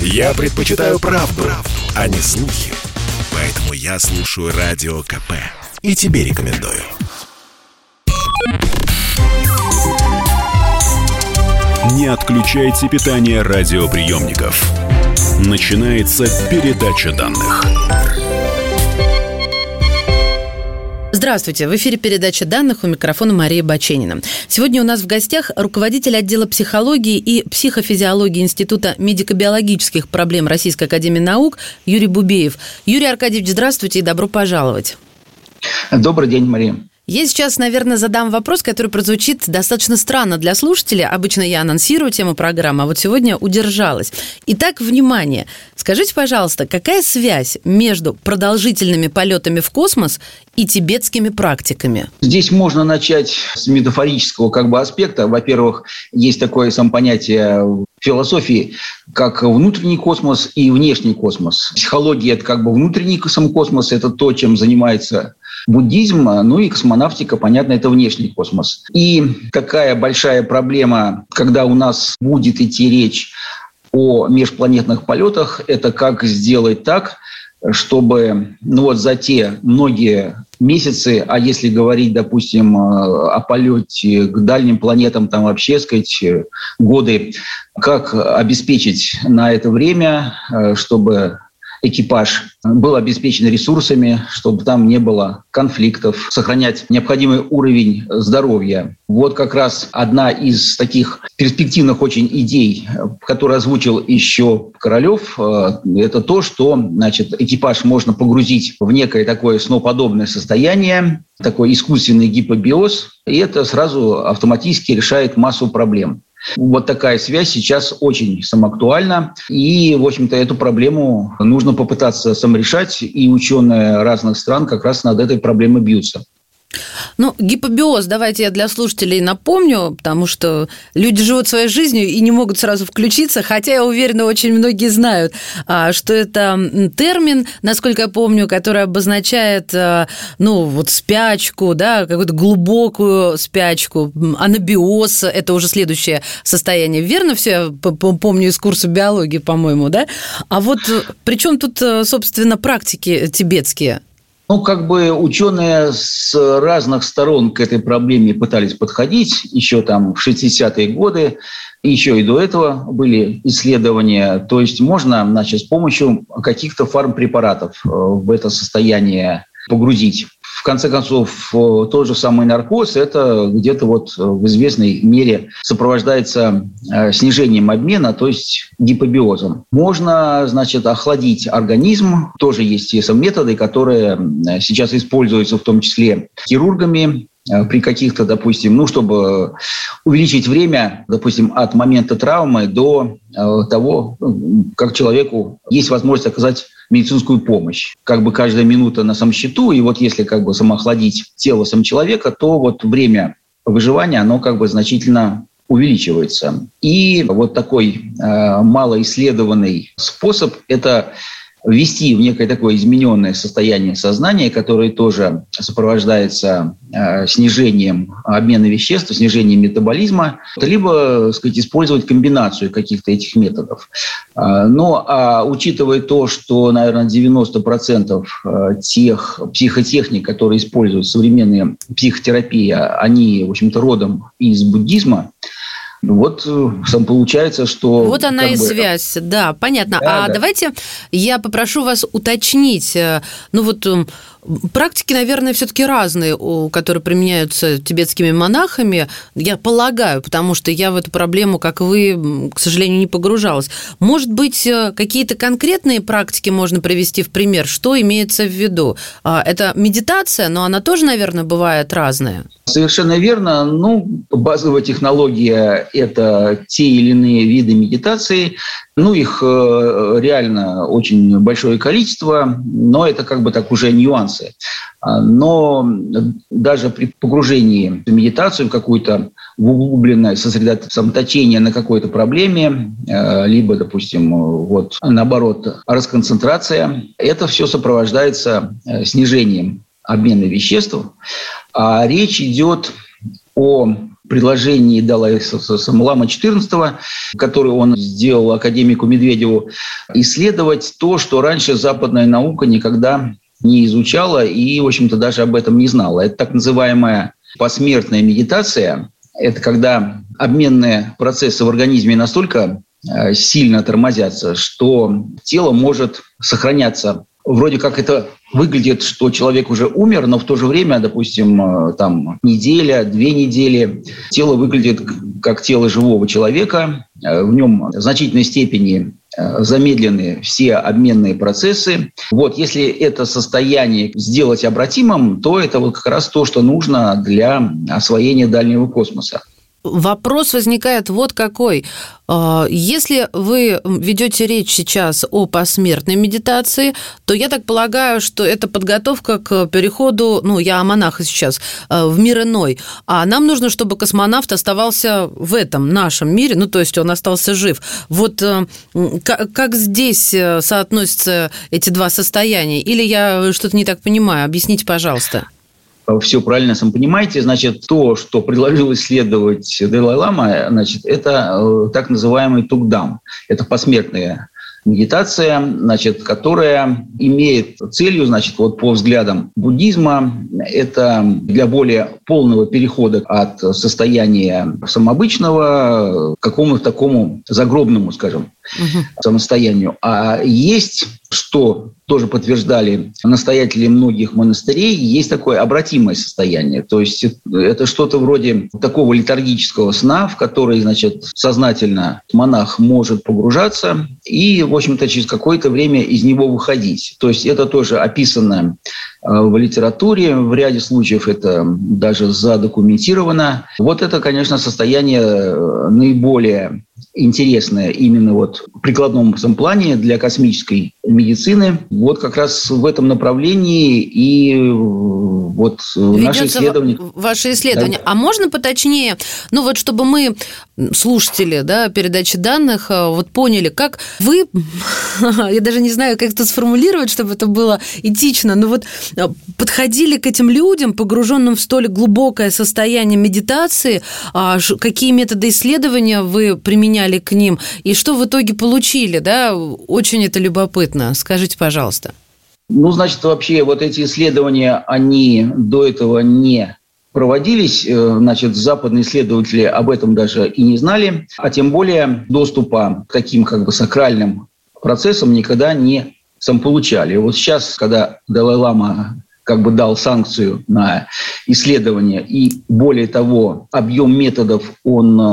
Я предпочитаю правду, правду, а не слухи. Поэтому я слушаю Радио КП. И тебе рекомендую. Не отключайте питание радиоприемников. Начинается передача данных. Здравствуйте, в эфире передача данных у микрофона Мария Баченина. Сегодня у нас в гостях руководитель отдела психологии и психофизиологии Института медико-биологических проблем Российской Академии Наук Юрий Бубеев. Юрий Аркадьевич, здравствуйте и добро пожаловать. Добрый день, Мария. Я сейчас, наверное, задам вопрос, который прозвучит достаточно странно для слушателя. Обычно я анонсирую тему программы, а вот сегодня удержалась. Итак, внимание. Скажите, пожалуйста, какая связь между продолжительными полетами в космос и тибетскими практиками? Здесь можно начать с метафорического как бы аспекта. Во-первых, есть такое сам понятие философии, как внутренний космос и внешний космос. Психология – это как бы внутренний сам космос, это то, чем занимается буддизм, ну и космонавтика, понятно, это внешний космос. И какая большая проблема, когда у нас будет идти речь о межпланетных полетах, это как сделать так, чтобы ну вот за те многие месяцы, а если говорить, допустим, о полете к дальним планетам, там вообще, сказать, годы, как обеспечить на это время, э, чтобы экипаж был обеспечен ресурсами, чтобы там не было конфликтов, сохранять необходимый уровень здоровья. Вот как раз одна из таких перспективных очень идей, которую озвучил еще Королев, э, это то, что значит, экипаж можно погрузить в некое такое сноподобное состояние, такой искусственный гипобиоз, и это сразу автоматически решает массу проблем. Вот такая связь сейчас очень самоактуальна. И, в общем-то, эту проблему нужно попытаться саморешать. И ученые разных стран как раз над этой проблемой бьются. Ну, гипобиоз, давайте я для слушателей напомню, потому что люди живут своей жизнью и не могут сразу включиться, хотя, я уверена, очень многие знают, а, что это термин, насколько я помню, который обозначает, а, ну, вот спячку, да, какую-то глубокую спячку, анабиоз, это уже следующее состояние. Верно все? Я помню из курса биологии, по-моему, да? А вот при чем тут, собственно, практики тибетские? Ну, как бы ученые с разных сторон к этой проблеме пытались подходить. Еще там в 60-е годы, еще и до этого были исследования. То есть можно, значит, с помощью каких-то фармпрепаратов э, в это состояние погрузить конце концов, э, тот же самый наркоз, это где-то вот э, в известной мере сопровождается э, снижением обмена, то есть гипобиозом. Можно, значит, охладить организм. Тоже есть методы, которые сейчас используются в том числе хирургами, при каких-то, допустим, ну, чтобы увеличить время, допустим, от момента травмы до того, как человеку есть возможность оказать медицинскую помощь. Как бы каждая минута на самом счету, и вот если как бы самоохладить тело сам человека, то вот время выживания, оно как бы значительно увеличивается. И вот такой э, малоисследованный способ – это ввести в некое такое измененное состояние сознания, которое тоже сопровождается э, снижением обмена веществ, снижением метаболизма, либо сказать, использовать комбинацию каких-то этих методов. Э, но а учитывая то, что, наверное, 90% э, тех психотехник, которые используют современные психотерапии, они, в общем-то, родом из буддизма, вот э, сам получается, что... Вот она и бы... связь, да, понятно. Да, а да. давайте я попрошу вас уточнить, э, ну вот эм, Практики, наверное, все-таки разные, которые применяются тибетскими монахами, я полагаю, потому что я в эту проблему, как вы, к сожалению, не погружалась. Может быть, э, какие-то конкретные практики можно привести в пример? Что имеется в виду? А, это медитация, но она тоже, наверное, бывает разная. Совершенно верно. Ну, базовая технология – это те или иные виды медитации. Ну, их э, реально очень большое количество, но это как бы так уже нюансы. А, но даже при погружении в медитацию, в какую-то углубленное сосредоточение на какой-то проблеме, э, либо, допустим, вот наоборот, расконцентрация, это все сопровождается э, снижением обмена веществ. А речь идет о предложении Далай Самлама XIV, который он сделал академику Медведеву, исследовать то, что раньше западная наука никогда не изучала и, в общем-то, даже об этом не знала. Это так называемая посмертная медитация. Это когда обменные процессы в организме настолько э, сильно тормозятся, что тело может сохраняться вроде как это выглядит, что человек уже умер, но в то же время, допустим, э, там неделя, две недели, тело выглядит как тело живого человека, э, в нем в значительной степени э, замедлены все обменные процессы. Вот если это состояние сделать обратимым, то это вот как раз то, что нужно для освоения дальнего космоса вопрос возникает вот какой. А, если вы ведете речь сейчас о посмертной медитации, то я так полагаю, что это подготовка к переходу, ну, я о монахе сейчас, а, в мир иной. А нам нужно, чтобы космонавт оставался в этом нашем мире, ну, то есть он остался жив. Вот э, как здесь э, соотносятся эти два состояния? Или я что-то не так понимаю? Объясните, пожалуйста все правильно сам понимаете, значит, то, что предложил исследовать Далай-Лама, значит, это э, так называемый тукдам. Это посмертная медитация, значит, которая имеет целью, значит, вот по взглядам буддизма, это для более полного перехода от состояния самообычного к какому-то такому загробному, скажем, угу. самостоянию. А есть, что тоже подтверждали настоятели многих монастырей, есть такое обратимое состояние. То есть это что-то вроде такого литургического сна, в который, значит, сознательно монах может погружаться и, в общем-то, через какое-то время из него выходить. То есть это тоже описано э, в литературе, в ряде случаев это даже задокументировано. Вот это, конечно, состояние э, наиболее интересное именно вот в прикладном плане для космической медицины. Вот как раз в этом направлении и вот наши исследования. Ваши исследования. Да. А можно поточнее, ну вот чтобы мы, слушатели да, передачи данных, э, вот поняли, как вы, я даже не знаю, как это сформулировать, чтобы это было этично, но вот э, подходили к этим людям, погруженным в столь глубокое состояние медитации, а какие методы исследования вы применяли к ним, и что в итоге получили, да, очень это любопытно. Скажите, пожалуйста. Ну, значит, вообще вот эти исследования, они до этого не проводились, э, значит, западные исследователи об этом даже и не знали, а тем более доступа к таким как бы сакральным процессам никогда не сам получали. Вот сейчас, когда Далай-Лама как бы дал санкцию на исследование. И более того, объем методов, он, э,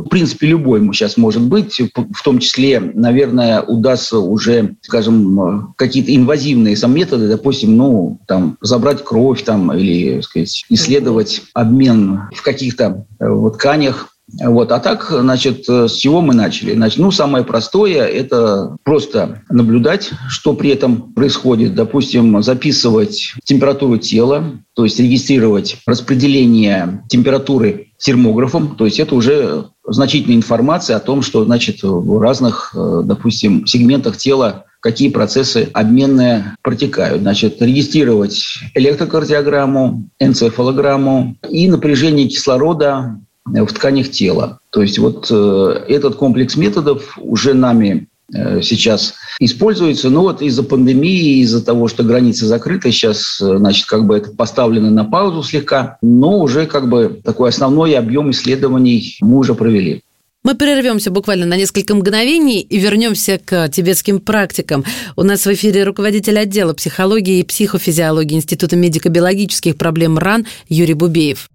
в принципе, любой сейчас может быть. В том числе, наверное, удастся уже, скажем, э, какие-то инвазивные сам методы, допустим, ну, там, забрать кровь там, или, сказать, исследовать обмен в каких-то э, вот тканях вот. А так, значит, с чего мы начали? Значит, ну, самое простое – это просто наблюдать, что при этом происходит. Допустим, записывать температуру тела, то есть регистрировать распределение температуры термографом. То есть это уже значительная информация о том, что, значит, в разных, допустим, сегментах тела какие процессы обменные протекают. Значит, регистрировать электрокардиограмму, энцефалограмму и напряжение кислорода в тканях тела. То есть вот э, этот комплекс методов уже нами э, сейчас используется. Но вот из-за пандемии, из-за того, что границы закрыты, сейчас, э, значит, как бы это поставлено на паузу слегка, но уже как бы такой основной объем исследований мы уже провели. Мы прервемся буквально на несколько мгновений и вернемся к тибетским практикам. У нас в эфире руководитель отдела психологии и психофизиологии Института медико-биологических проблем РАН Юрий Бубеев.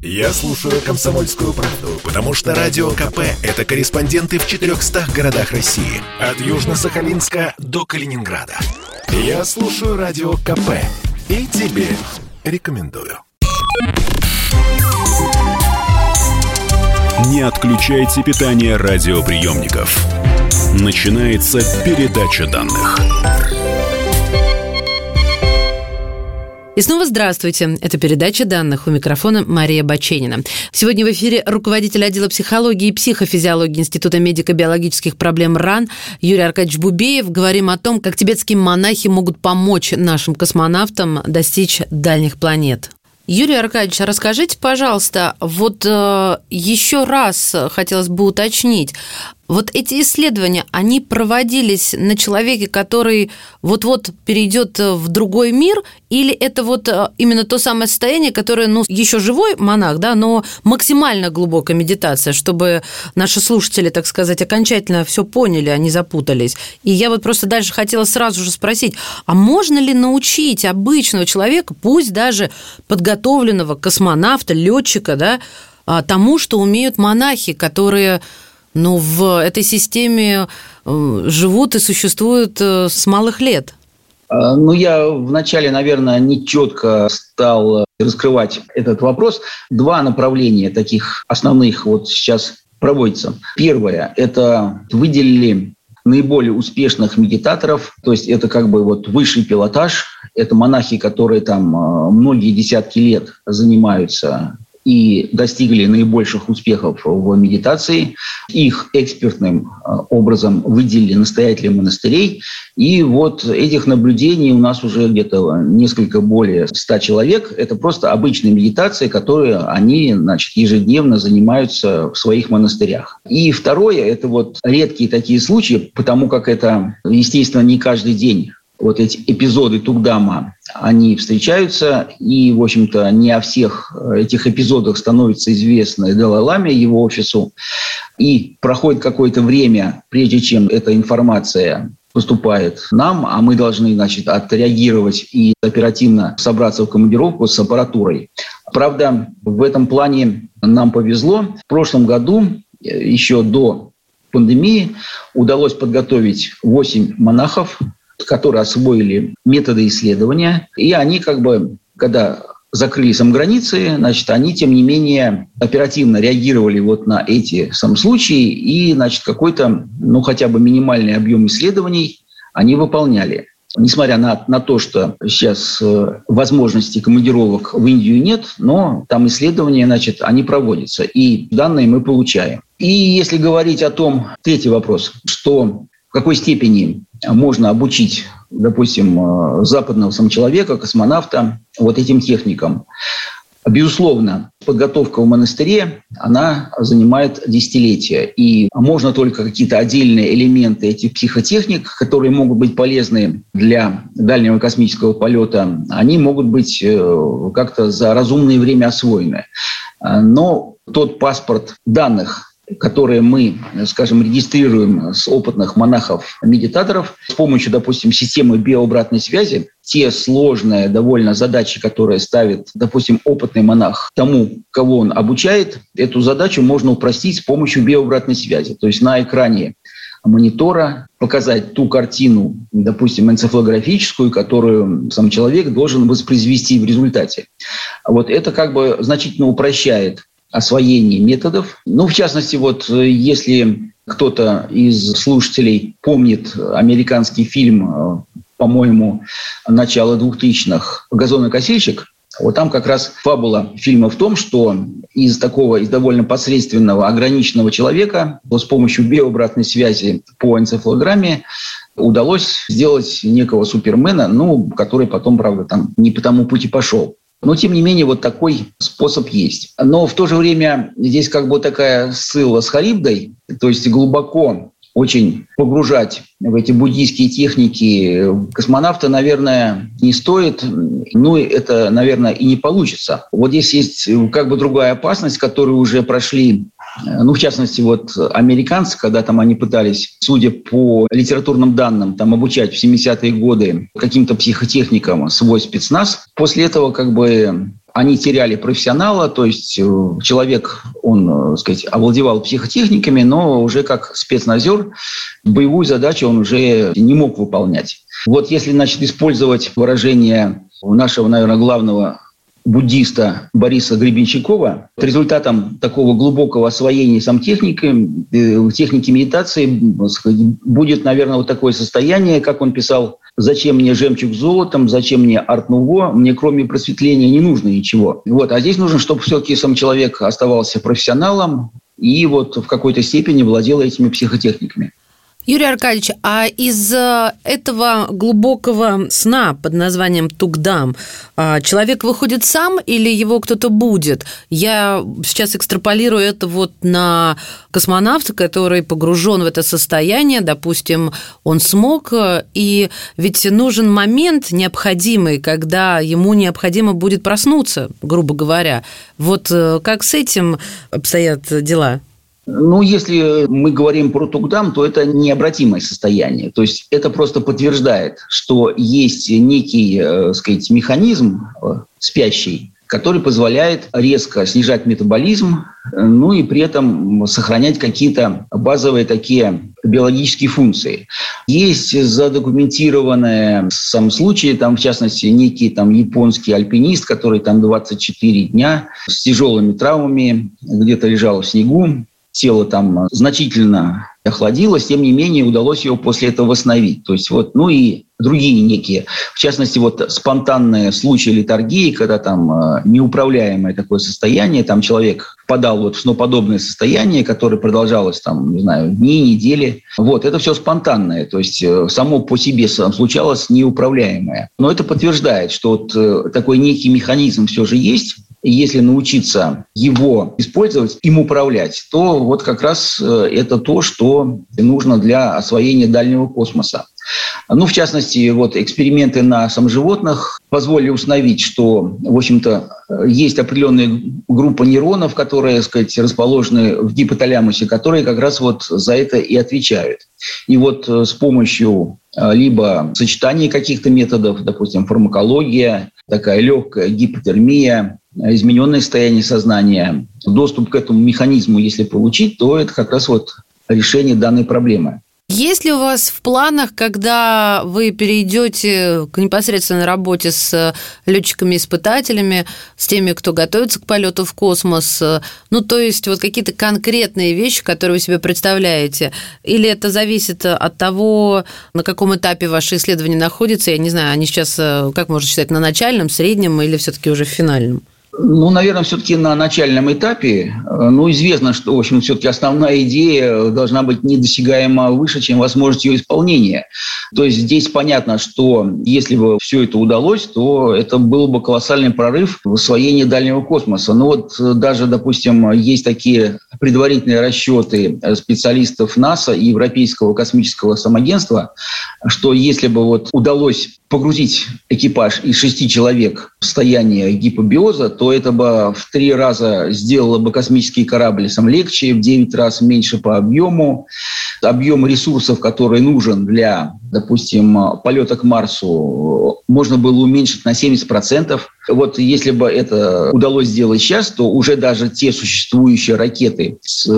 Я слушаю «Комсомольскую правду», потому что «Радио КП» — это корреспонденты в 400 городах России. От Южно-Сахалинска до Калининграда. Я слушаю «Радио КП» и тебе рекомендую. Не отключайте питание радиоприемников. Начинается передача данных. И снова здравствуйте. Это передача данных. У микрофона Мария Баченина. Сегодня в эфире руководитель отдела психологии и психофизиологии Института медико-биологических проблем РАН Юрий Аркадьевич Бубеев. Говорим о том, как тибетские монахи могут помочь нашим космонавтам достичь дальних планет. Юрий Аркадьевич, расскажите, пожалуйста, вот э, еще раз хотелось бы уточнить, вот эти исследования, они проводились на человеке, который вот-вот перейдет в другой мир, или это вот э, именно то самое состояние, которое, ну, еще живой монах, да, но максимально глубокая медитация, чтобы наши слушатели, так сказать, окончательно все поняли, а не запутались. И я вот просто дальше хотела сразу же спросить, а можно ли научить обычного человека, пусть даже подготовленного космонавта, летчика, да, а, тому, что умеют монахи, которые ну, в этой системе э, живут и существуют э, с малых лет. А, ну, я вначале, наверное, не четко стал раскрывать этот вопрос. Два направления таких основных вот сейчас проводятся. Первое – это выделили наиболее успешных медитаторов, то есть это как бы вот высший пилотаж, это монахи, которые там э, многие десятки лет занимаются и достигли наибольших успехов в медитации. Их экспертным э, образом выделили настоятели монастырей. И вот этих наблюдений у нас уже где-то несколько более ста человек. Это просто обычные медитации, которые они значит, ежедневно занимаются в своих монастырях. И второе – это вот редкие такие случаи, потому как это, естественно, не каждый день вот эти эпизоды Тугдама, они встречаются, и, в общем-то, не о всех этих эпизодах становится известно Далай-Ламе, его офису, и проходит какое-то время, прежде чем эта информация поступает нам, а мы должны, значит, отреагировать и оперативно собраться в командировку с аппаратурой. Правда, в этом плане нам повезло. В прошлом году, еще до пандемии, удалось подготовить 8 монахов которые освоили методы исследования, и они как бы, когда закрыли сам границы, значит, они, тем не менее, оперативно реагировали вот на эти сам случаи, и, значит, какой-то, ну, хотя бы минимальный объем исследований они выполняли. Несмотря на, на то, что сейчас э, возможностей командировок в Индию нет, но там исследования, значит, они проводятся, и данные мы получаем. И если говорить о том, третий вопрос, что в какой степени можно обучить, допустим, э, западного самочеловека, космонавта вот этим техникам. Безусловно, подготовка в монастыре, она занимает десятилетия. И можно только какие-то отдельные элементы этих психотехник, которые могут быть полезны для дальнего космического полета, они могут быть э, как-то за разумное время освоены. Но тот паспорт данных, которые мы, скажем, регистрируем с опытных монахов-медитаторов с помощью, допустим, системы биообратной связи, те сложные довольно задачи, которые ставит, допустим, опытный монах тому, кого он обучает, эту задачу можно упростить с помощью биообратной связи. То есть на экране монитора показать ту картину, допустим, энцефалографическую, которую сам человек должен воспроизвести в результате. Вот это как бы значительно упрощает освоении методов. Ну, в частности, вот э, если кто-то из слушателей помнит американский фильм, э, по-моему, начала 2000-х «Газонокосильщик», вот там как раз фабула фильма в том, что из такого, из довольно посредственного, ограниченного человека с помощью биообратной связи по энцефалограмме удалось сделать некого супермена, ну, который потом, правда, там не по тому пути пошел. Но, тем не менее, вот такой способ есть. Но в то же время здесь как бы такая ссыла с Харибдой, то есть глубоко очень погружать в эти буддийские техники космонавта, наверное, не стоит. Ну, это, наверное, и не получится. Вот здесь есть как бы другая опасность, которую уже прошли ну, в частности, вот американцы, когда там они пытались, судя по литературным данным, там обучать в 70-е годы каким-то психотехникам свой спецназ, после этого как бы они теряли профессионала, то есть э, человек, он, э, так сказать, овладевал психотехниками, но уже как спецназер боевую задачу он уже не мог выполнять. Вот если, значит, использовать выражение нашего, наверное, главного буддиста Бориса Гребенщикова. Результатом такого глубокого освоения сам техники, э, техники медитации будет, наверное, вот такое состояние, как он писал, «Зачем мне жемчуг золотом, зачем мне арт-нуво, мне кроме просветления не нужно ничего». Вот. А здесь нужно, чтобы все-таки сам человек оставался профессионалом и вот в какой-то степени владел этими психотехниками. Юрий Аркадьевич, а из э, этого глубокого сна под названием Тугдам а, человек выходит сам или его кто-то будет? Я сейчас экстраполирую это вот на космонавта, который погружен в это состояние, допустим, он смог, э, и ведь нужен момент необходимый, когда ему необходимо будет проснуться, грубо говоря. Вот э, как с этим обстоят дела? Ну, если мы говорим про Тугдам, то это необратимое состояние. То есть это просто подтверждает, что есть некий, э, сказать, механизм э, спящий, который позволяет резко снижать метаболизм, ну и при этом сохранять какие-то базовые такие биологические функции. Есть задокументированные сам случаи, там, в частности, некий там, японский альпинист, который там 24 дня с тяжелыми травмами где-то лежал в снегу, тело там значительно охладилось, тем не менее удалось его после этого восстановить. То есть вот, ну и другие некие, в частности, вот спонтанные случаи литургии, когда там э, неуправляемое такое состояние, там человек впадал вот в сноподобное состояние, которое продолжалось там, не знаю, дни, недели. Вот, это все спонтанное, то есть э, само по себе случалось неуправляемое. Но это подтверждает, что вот э, такой некий механизм все же есть, если научиться его использовать, им управлять, то вот как раз это то, что нужно для освоения дальнего космоса. Ну, в частности, вот эксперименты на самых животных позволили установить, что, в общем-то, есть определенная группа нейронов, которые, так сказать, расположены в гипоталямусе, которые как раз вот за это и отвечают. И вот э, с помощью э, либо сочетания каких-то методов, допустим, фармакология, такая легкая гипотермия, измененное состояние сознания, доступ к этому механизму, если получить, то это как раз вот решение данной проблемы. Есть ли у вас в планах, когда вы перейдете к непосредственной работе с летчиками-испытателями, с теми, кто готовится к полету в космос, ну, то есть вот какие-то конкретные вещи, которые вы себе представляете? Или это зависит от того, на каком этапе ваши исследования находятся? Я не знаю, они сейчас, как можно считать, на начальном, среднем или все-таки уже в финальном? Ну, наверное, все-таки на начальном этапе, э, ну, известно, что, в общем, все-таки основная идея должна быть недосягаемо выше, чем возможность ее исполнения. То есть здесь понятно, что если бы все это удалось, то это был бы колоссальный прорыв в освоении дальнего космоса. Ну вот э, даже, допустим, есть такие предварительные расчеты специалистов НАСА и Европейского космического самоагентства, что если бы вот удалось погрузить экипаж из шести человек в состояние гипобиоза, то это бы в три раза сделало бы космический корабль сам легче, в девять раз меньше по объему. Объем ресурсов, который нужен для, допустим, полета к Марсу, можно было уменьшить на 70%. Вот если бы это удалось сделать сейчас, то уже даже те существующие ракеты с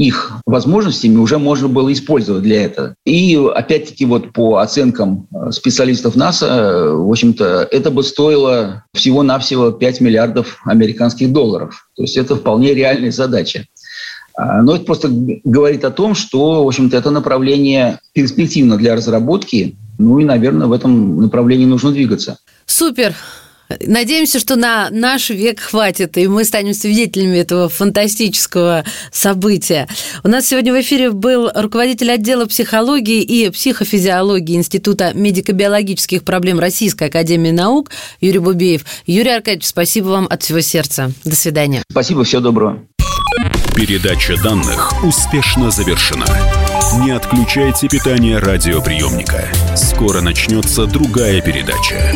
их возможностями уже можно было использовать для этого. И опять-таки вот по оценкам э, специалистов НАСА, э, в общем-то, это бы стоило всего-навсего 5 миллиардов американских долларов. То есть это вполне реальная задача. А, но это просто говорит о том, что, в общем-то, это направление перспективно для разработки, ну и, наверное, в этом направлении нужно двигаться. Супер. Надеемся, что на наш век хватит, и мы станем свидетелями этого фантастического события. У нас сегодня в эфире был руководитель отдела психологии и психофизиологии Института медико-биологических проблем Российской Академии Наук Юрий Бубеев. Юрий Аркадьевич, спасибо вам от всего сердца. До свидания. Спасибо, всего доброго. Передача данных успешно завершена. Не отключайте питание радиоприемника. Скоро начнется другая передача.